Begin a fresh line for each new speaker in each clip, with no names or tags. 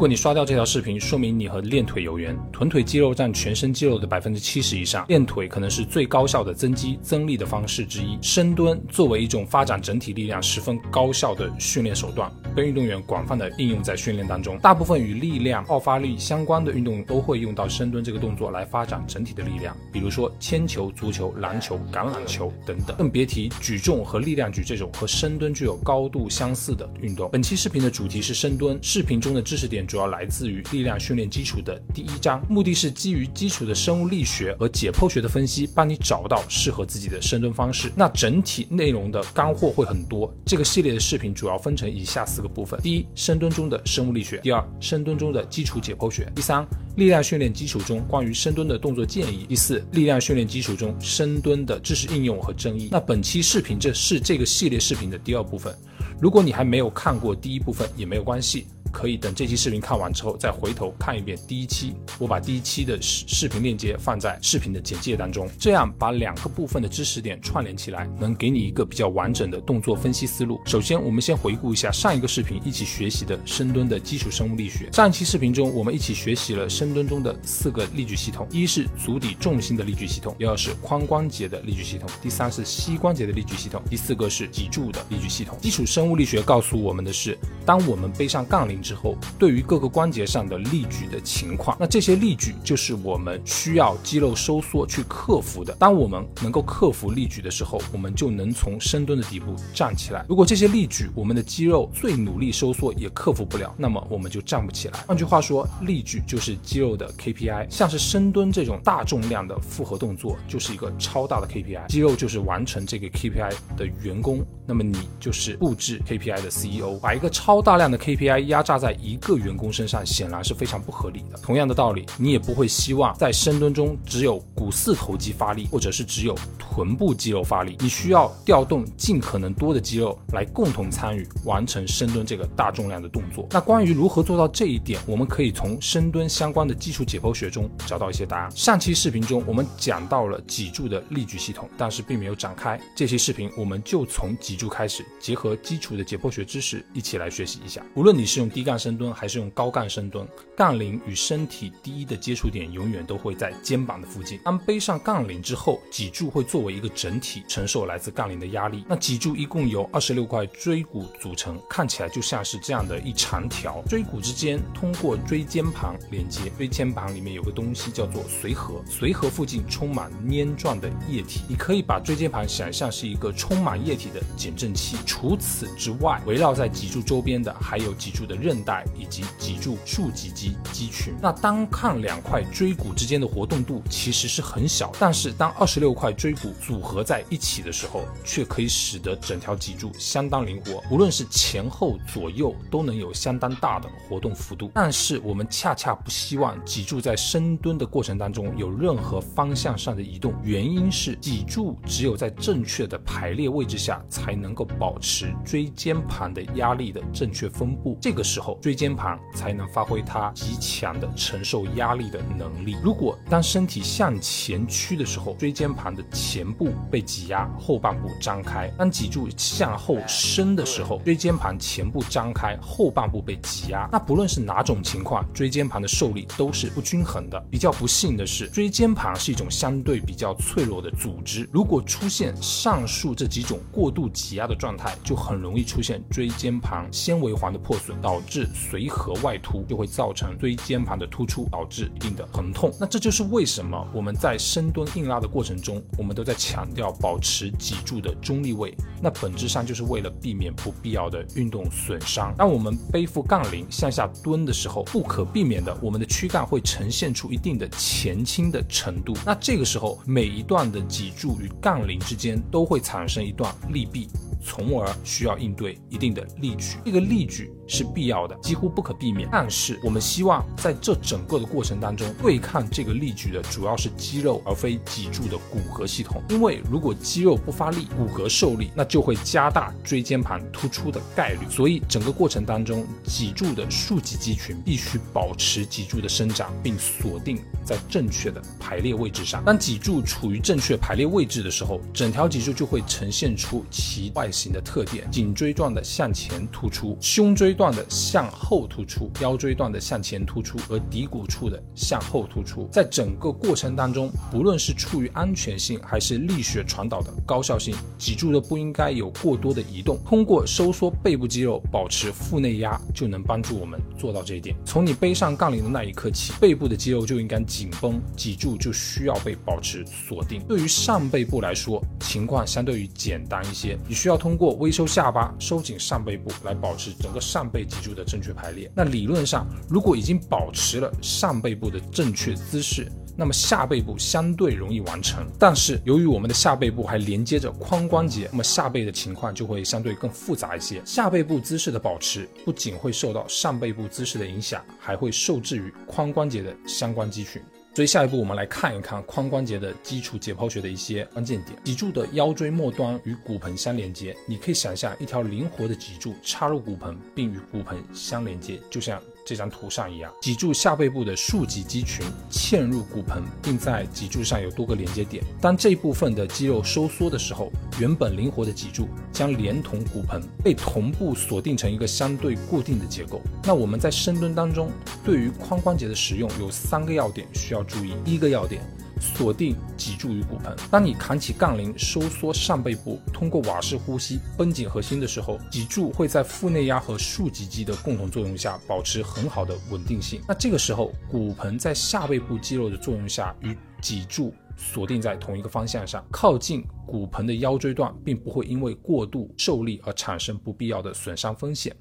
如果你刷掉这条视频，说明你和练腿有缘。臀腿肌肉占全身肌肉的百分之七十以上，练腿可能是最高效的增肌增力的方式之一。深蹲作为一种发展整体力量十分高效的训练手段，被运动员广泛的应用在训练当中。大部分与力量爆发力相关的运动都会用到深蹲这个动作来发展整体的力量，比如说铅球、足球、篮球、橄榄球等等。更别提举重和力量举这种和深蹲具有高度相似的运动。本期视频的主题是深蹲，视频中的知识点。主要来自于力量训练基础的第一章，目的是基于基础的生物力学和解剖学的分析，帮你找到适合自己的深蹲方式。那整体内容的干货会很多。这个系列的视频主要分成以下四个部分：第一，深蹲中的生物力学；第二，深蹲中的基础解剖学；第三，力量训练基础中关于深蹲的动作建议；第四，力量训练基础中深蹲的知识应用和争议。那本期视频这是这个系列视频的第二部分。如果你还没有看过第一部分，也没有关系。可以等这期视频看完之后，再回头看一遍第一期。我把第一期的视视频链接放在视频的简介当中，这样把两个部分的知识点串联起来，能给你一个比较完整的动作分析思路。首先，我们先回顾一下上一个视频一起学习的深蹲的基础生物力学。上一期视频中，我们一起学习了深蹲中的四个力矩系统：一是足底重心的力矩系统，第二是髋关节的力矩系统，第三是膝关节的力矩系统，第四个是脊柱的力矩系统。基础生物力学告诉我们的是，当我们背上杠铃。之后，对于各个关节上的力矩的情况，那这些力矩就是我们需要肌肉收缩去克服的。当我们能够克服力矩的时候，我们就能从深蹲的底部站起来。如果这些力矩我们的肌肉最努力收缩也克服不了，那么我们就站不起来。换句话说，力矩就是肌肉的 KPI。像是深蹲这种大重量的复合动作，就是一个超大的 KPI。肌肉就是完成这个 KPI 的员工，那么你就是布置 KPI 的 CEO。把一个超大量的 KPI 压。榨在一个员工身上显然是非常不合理的。同样的道理，你也不会希望在深蹲中只有股四头肌发力，或者是只有臀部肌肉发力。你需要调动尽可能多的肌肉来共同参与完成深蹲这个大重量的动作。那关于如何做到这一点，我们可以从深蹲相关的基础解剖学中找到一些答案。上期视频中我们讲到了脊柱的力矩系统，但是并没有展开。这期视频我们就从脊柱开始，结合基础的解剖学知识一起来学习一下。无论你是用低杠深蹲还是用高杠深蹲，杠铃与身体第一的接触点永远都会在肩膀的附近。当背上杠铃之后，脊柱会作为一个整体承受来自杠铃的压力。那脊柱一共由二十六块椎骨组成，看起来就像是这样的一长条。椎骨之间通过椎间盘连接，椎间盘里面有个东西叫做髓核，髓核附近充满粘状的液体。你可以把椎间盘想象是一个充满液体的减震器。除此之外，围绕在脊柱周边的还有脊柱的韧。带以及脊柱竖脊肌肌群。那单看两块椎骨之间的活动度其实是很小，但是当二十六块椎骨组合在一起的时候，却可以使得整条脊柱相当灵活，无论是前后左右都能有相当大的活动幅度。但是我们恰恰不希望脊柱在深蹲的过程当中有任何方向上的移动，原因是脊柱只有在正确的排列位置下，才能够保持椎椎间盘的压力的正确分布。这个时候，椎间盘才能发挥它极强的承受压力的能力。如果当身体向前屈的时候，椎间盘的前部被挤压，后半部张开；当脊柱向后伸的时候，椎间盘前部张开，后半部被挤压。那不论是哪种情况，椎间盘的受力都是不均衡的。比较不幸的是，椎间盘是一种相对比较脆弱的组织。如果出现上述这几种过度挤压的状态，就很容容易出现椎间盘纤维环的破损，导致。致髓核外凸就会造成椎间盘的突出，导致一定的疼痛。那这就是为什么我们在深蹲硬拉的过程中，我们都在强调保持脊柱的中立位。那本质上就是为了避免不必要的运动损伤。当我们背负杠铃向下蹲的时候，不可避免的，我们的躯干会呈现出一定的前倾的程度。那这个时候，每一段的脊柱与杠铃之间都会产生一段力臂。从而需要应对一定的力矩，这个力矩是必要的，几乎不可避免。但是我们希望在这整个的过程当中，对抗这个力矩的主要是肌肉，而非脊柱的骨骼系统。因为如果肌肉不发力，骨骼受力，那就会加大椎间盘突出的概率。所以整个过程当中，脊柱的竖脊肌群必须保持脊柱的生长，并锁定在正确的排列位置上。当脊柱处于正确排列位置的时候，整条脊柱就会呈现出其外。形的特点，颈椎状的向前突出，胸椎段的向后突出，腰椎段的向前突出，而骶骨处的向后突出。在整个过程当中，不论是出于安全性还是力学传导的高效性，脊柱都不应该有过多的移动。通过收缩背部肌肉，保持腹内压，就能帮助我们做到这一点。从你背上杠铃的那一刻起，背部的肌肉就应该紧绷，脊柱就需要被保持锁定。对于上背部来说，情况相对于简单一些，你需要通过微收下巴、收紧上背部来保持整个上背脊柱的正确排列。那理论上，如果已经保持了上背部的正确姿势，那么下背部相对容易完成。但是由于我们的下背部还连接着髋关节，那么下背的情况就会相对更复杂一些。下背部姿势的保持不仅会受到上背部姿势的影响，还会受制于髋关节的相关肌群。所以下一步我们来看一看髋关节的基础解剖学的一些关键点。脊柱的腰椎末端与骨盆相连接，你可以想象一条灵活的脊柱插入骨盆，并与骨盆相连接，就像。这张图上一样，脊柱下背部的竖脊肌群嵌入骨盆，并在脊柱上有多个连接点。当这部分的肌肉收缩的时候，原本灵活的脊柱将连同骨盆被同步锁定成一个相对固定的结构。那我们在深蹲当中，对于髋关节的使用有三个要点需要注意。第一个要点。锁定脊柱与骨盆。当你扛起杠铃，收缩上背部，通过瓦式呼吸绷紧核心的时候，脊柱会在腹内压和竖脊肌的共同作用下保持很好的稳定性。那这个时候，骨盆在下背部肌肉的作用下与脊柱锁定在同一个方向上，靠近骨盆的腰椎段并不会因为过度受力而产生不必要的损伤风险。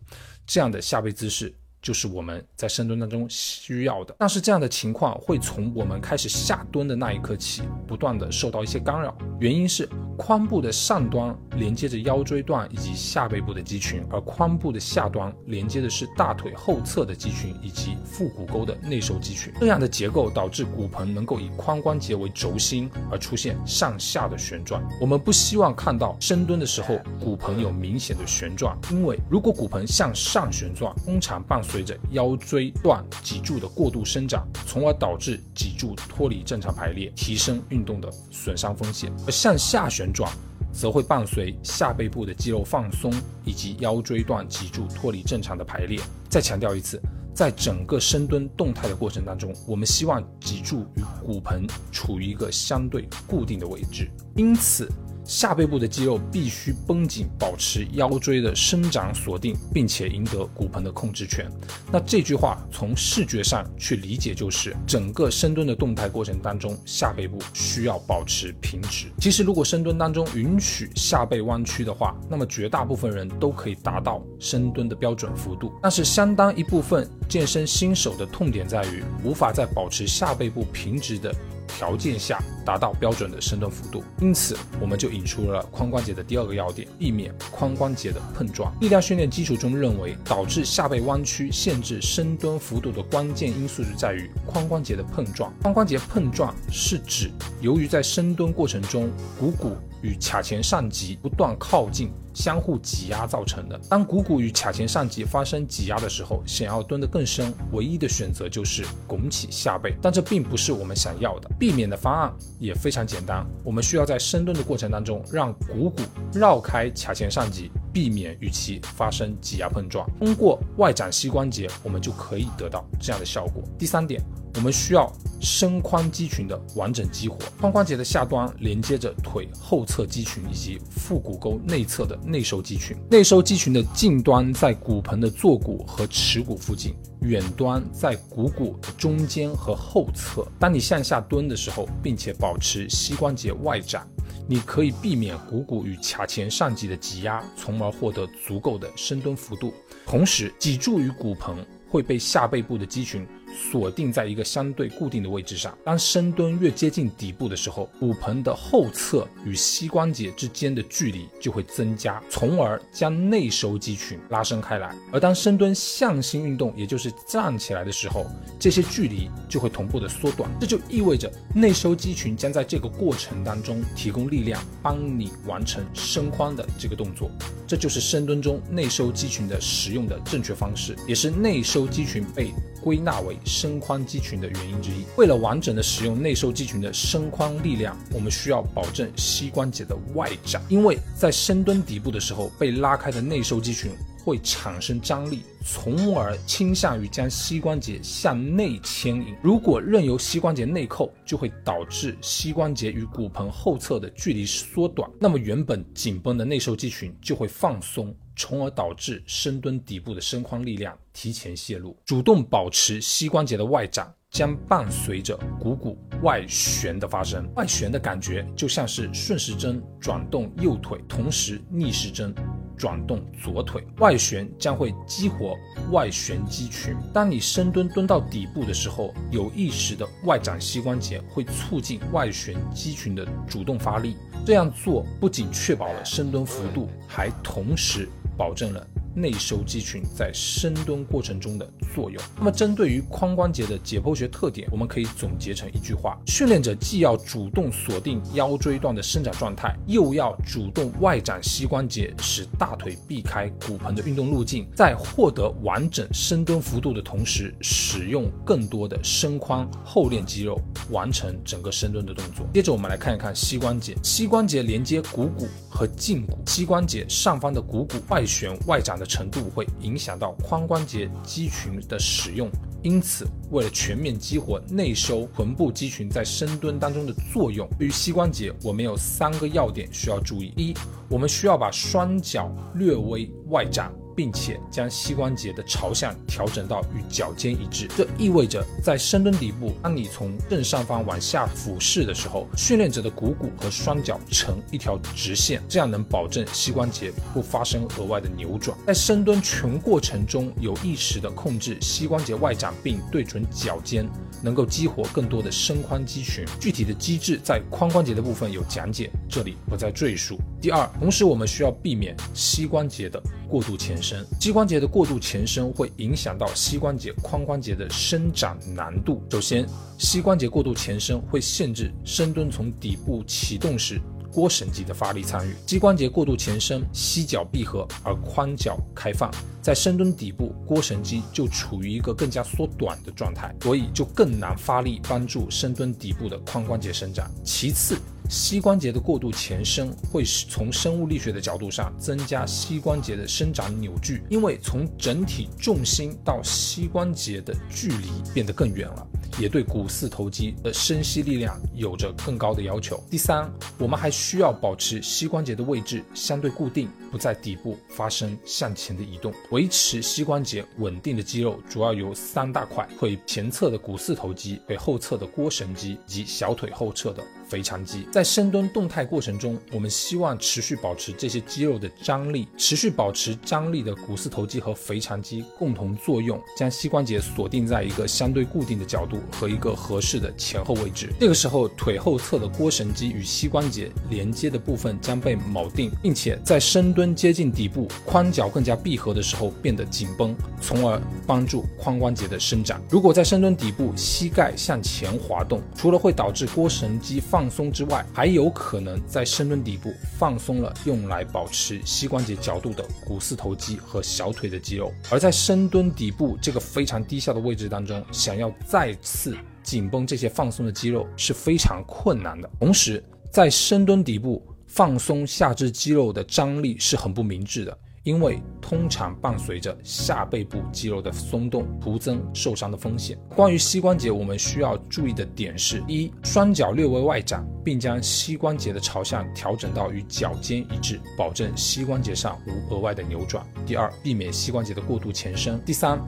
这样的下背姿势。就是我们在深蹲当中需要的，但是这样的情况会从我们开始下蹲的那一刻起，不断的受到一些干扰。原因是髋部的上端连接着腰椎段以及下背部的肌群，而髋部的下端连接的是大腿后侧的肌群以及腹股沟的内收肌群。这样的结构导致骨盆能够以髋关节为轴心而出现上下的旋转。我们不希望看到深蹲的时候骨盆有明显的旋转，因为如果骨盆向上旋转，通常伴随随着腰椎段脊柱的过度生长，从而导致脊柱脱离正常排列，提升运动的损伤风险；而向下旋转，则会伴随下背部的肌肉放松以及腰椎段脊柱脱离正常的排列。再强调一次，在整个深蹲动态的过程当中，我们希望脊柱与骨盆处于一个相对固定的位置，因此。下背部的肌肉必须绷紧，保持腰椎的生长锁定，并且赢得骨盆的控制权。那这句话从视觉上去理解，就是整个深蹲的动态过程当中，下背部需要保持平直。其实，如果深蹲当中允许下背弯曲的话，那么绝大部分人都可以达到深蹲的标准幅度。但是，相当一部分健身新手的痛点在于，无法在保持下背部平直的。条件下达到标准的深蹲幅度，因此我们就引出了髋关节的第二个要点，避免髋关节的碰撞。力量训练基础中认为，导致下背弯曲、限制深蹲幅度的关键因素是在于髋关节的碰撞。髋关节碰撞是指由于在深蹲过程中股骨与髂前上棘不断靠近。相互挤压造成的。当股骨与髂前上棘发生挤压的时候，想要蹲得更深，唯一的选择就是拱起下背，但这并不是我们想要的。避免的方案也非常简单，我们需要在深蹲的过程当中，让股骨绕开髂前上棘，避免与其发生挤压碰撞。通过外展膝关节，我们就可以得到这样的效果。第三点。我们需要深髋肌群的完整激活。髋关节的下端连接着腿后侧肌群以及腹股沟内侧的内收肌群。内收肌群的近端在骨盆的坐骨和耻骨附近，远端在股骨的中间和后侧。当你向下蹲的时候，并且保持膝关节外展，你可以避免股骨与髂前上棘的挤压，从而获得足够的深蹲幅度。同时，脊柱与骨盆会被下背部的肌群。锁定在一个相对固定的位置上。当深蹲越接近底部的时候，骨盆的后侧与膝关节之间的距离就会增加，从而将内收肌群拉伸开来。而当深蹲向心运动，也就是站起来的时候，这些距离就会同步的缩短。这就意味着内收肌群将在这个过程当中提供力量，帮你完成伸髋的这个动作。这就是深蹲中内收肌群的使用的正确方式，也是内收肌群被。归纳为伸髋肌群的原因之一。为了完整的使用内收肌群的伸髋力量，我们需要保证膝关节的外展，因为在深蹲底部的时候，被拉开的内收肌群。会产生张力，从而倾向于将膝关节向内牵引。如果任由膝关节内扣，就会导致膝关节与骨盆后侧的距离缩短，那么原本紧绷的内收肌群就会放松。从而导致深蹲底部的伸髋力量提前泄露。主动保持膝关节的外展，将伴随着股骨外旋的发生。外旋的感觉就像是顺时针转动右腿，同时逆时针转动左腿。外旋将会激活外旋肌群。当你深蹲蹲到底部的时候，有意识的外展膝关节会促进外旋肌群的主动发力。这样做不仅确保了深蹲幅度，还同时。保证了内收肌群在深蹲过程中的作用。那么，针对于髋关节的解剖学特点，我们可以总结成一句话：训练者既要主动锁定腰椎段的伸展状态，又要主动外展膝关节，使大腿避开骨盆的运动路径，在获得完整深蹲幅度的同时，使用更多的伸髋后链肌肉，完成整个深蹲的动作。接着，我们来看一看膝关节。膝关节连接股骨和胫骨，膝关节上方的股骨外旋外展的程度会影响到髋关节肌群的使用，因此为了全面激活内收臀部肌群在深蹲当中的作用，对于膝关节我们有三个要点需要注意：一，我们需要把双脚略微外展。并且将膝关节的朝向调整到与脚尖一致，这意味着在深蹲底部，当你从正上方往下俯视的时候，训练者的股骨和双脚成一条直线，这样能保证膝关节不发生额外的扭转。在深蹲全过程中，有意识的控制膝关节外展，并对准脚尖，能够激活更多的伸髋肌群。具体的机制在髋关节的部分有讲解，这里不再赘述。第二，同时我们需要避免膝关节的过度前伸。膝关节的过度前伸会影响到膝关节髋关节的伸展难度。首先，膝关节过度前伸会限制深蹲从底部启动时腘绳肌的发力参与。膝关节过度前伸，膝脚闭合而髋脚开放，在深蹲底部腘绳肌就处于一个更加缩短的状态，所以就更难发力帮助深蹲底部的髋关节伸展。其次，膝关节的过度前伸会使从生物力学的角度上增加膝关节的生长扭矩，因为从整体重心到膝关节的距离变得更远了，也对股四头肌的伸膝力量有着更高的要求。第三，我们还需要保持膝关节的位置相对固定，不在底部发生向前的移动。维持膝关节稳定的肌肉主要有三大块：腿前侧的股四头肌、腿后侧的腘绳肌及小腿后侧的腓肠肌。在深蹲动态过程中，我们希望持续保持这些肌肉的张力，持续保持张力的股四头肌和腓肠肌共同作用，将膝关节锁定在一个相对固定的角度和一个合适的前后位置。这个时候，腿后侧的腘绳肌与膝关节连接的部分将被铆定，并且在深蹲接近底部、髋脚更加闭合的时候变得紧绷，从而帮助髋关节的伸展。如果在深蹲底部膝盖向前滑动，除了会导致腘绳肌放放松之外，还有可能在深蹲底部放松了用来保持膝关节角度的股四头肌和小腿的肌肉，而在深蹲底部这个非常低下的位置当中，想要再次紧绷这些放松的肌肉是非常困难的。同时，在深蹲底部放松下肢肌肉的张力是很不明智的。因为通常伴随着下背部肌肉的松动，徒增受伤的风险。关于膝关节，我们需要注意的点是：一、双脚略微外展，并将膝关节的朝向调整到与脚尖一致，保证膝关节上无额外的扭转；第二，避免膝关节的过度前伸；第三。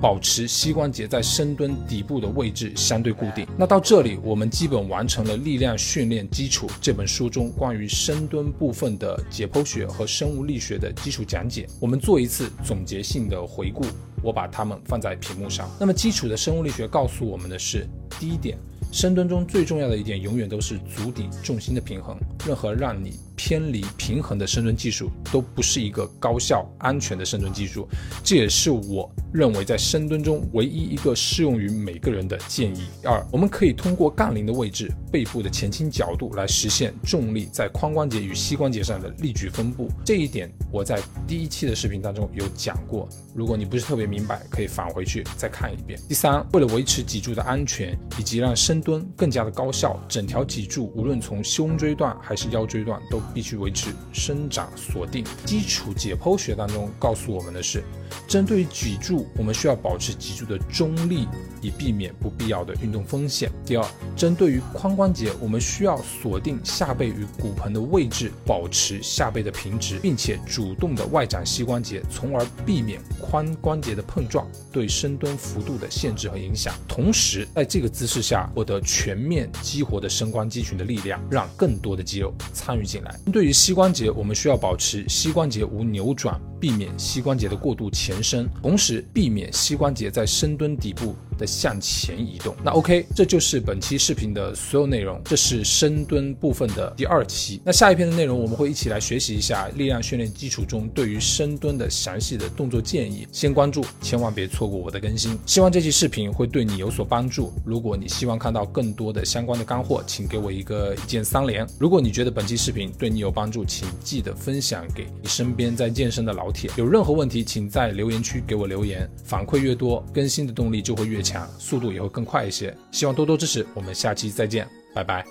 保持膝关节在深蹲底部的位置相对固定。那到这里，我们基本完成了《力量训练基础》这本书中关于深蹲部分的解剖学和生物力学的基础讲解。我们做一次总结性的回顾，我把它们放在屏幕上。那么，基础的生物力学告诉我们的是，第一点，深蹲中最重要的一点永远都是足底重心的平衡。任何让你偏离平衡的深蹲技术都不是一个高效、安全的深蹲技术，这也是我认为在深蹲中唯一一个适用于每个人的建议。二，我们可以通过杠铃的位置、背部的前倾角度来实现重力在髋关节与膝关节上的力矩分布。这一点我在第一期的视频当中有讲过，如果你不是特别明白，可以返回去再看一遍。第三，为了维持脊柱的安全以及让深蹲更加的高效，整条脊柱无论从胸椎段还是腰椎段都。必须维持生长锁定。基础解剖学当中告诉我们的是，针对于脊柱，我们需要保持脊柱的中立，以避免不必要的运动风险。第二，针对于髋关节，我们需要锁定下背与骨盆的位置，保持下背的平直，并且主动的外展膝关节，从而避免髋关节的碰撞对深蹲幅度的限制和影响。同时，在这个姿势下获得全面激活的深关肌群的力量，让更多的肌肉参与进来。针对于膝关节，我们需要保持膝关节无扭转，避免膝关节的过度前伸，同时避免膝关节在深蹲底部的向前移动。那 OK，这就是本期视频的所有内容。这是深蹲部分的第二期。那下一篇的内容，我们会一起来学习一下力量训练基础中对于深蹲的详细的动作建议。先关注，千万别错过我的更新。希望这期视频会对你有所帮助。如果你希望看到更多的相关的干货，请给我一个一键三连。如果你觉得本期视频对你有帮助，请记得分享给你身边在健身的老老铁。有任何问题，请在留言区给我留言，反馈越多，更新的动力就会越强，速度也会更快一些。希望多多支持，我们下期再见，拜拜。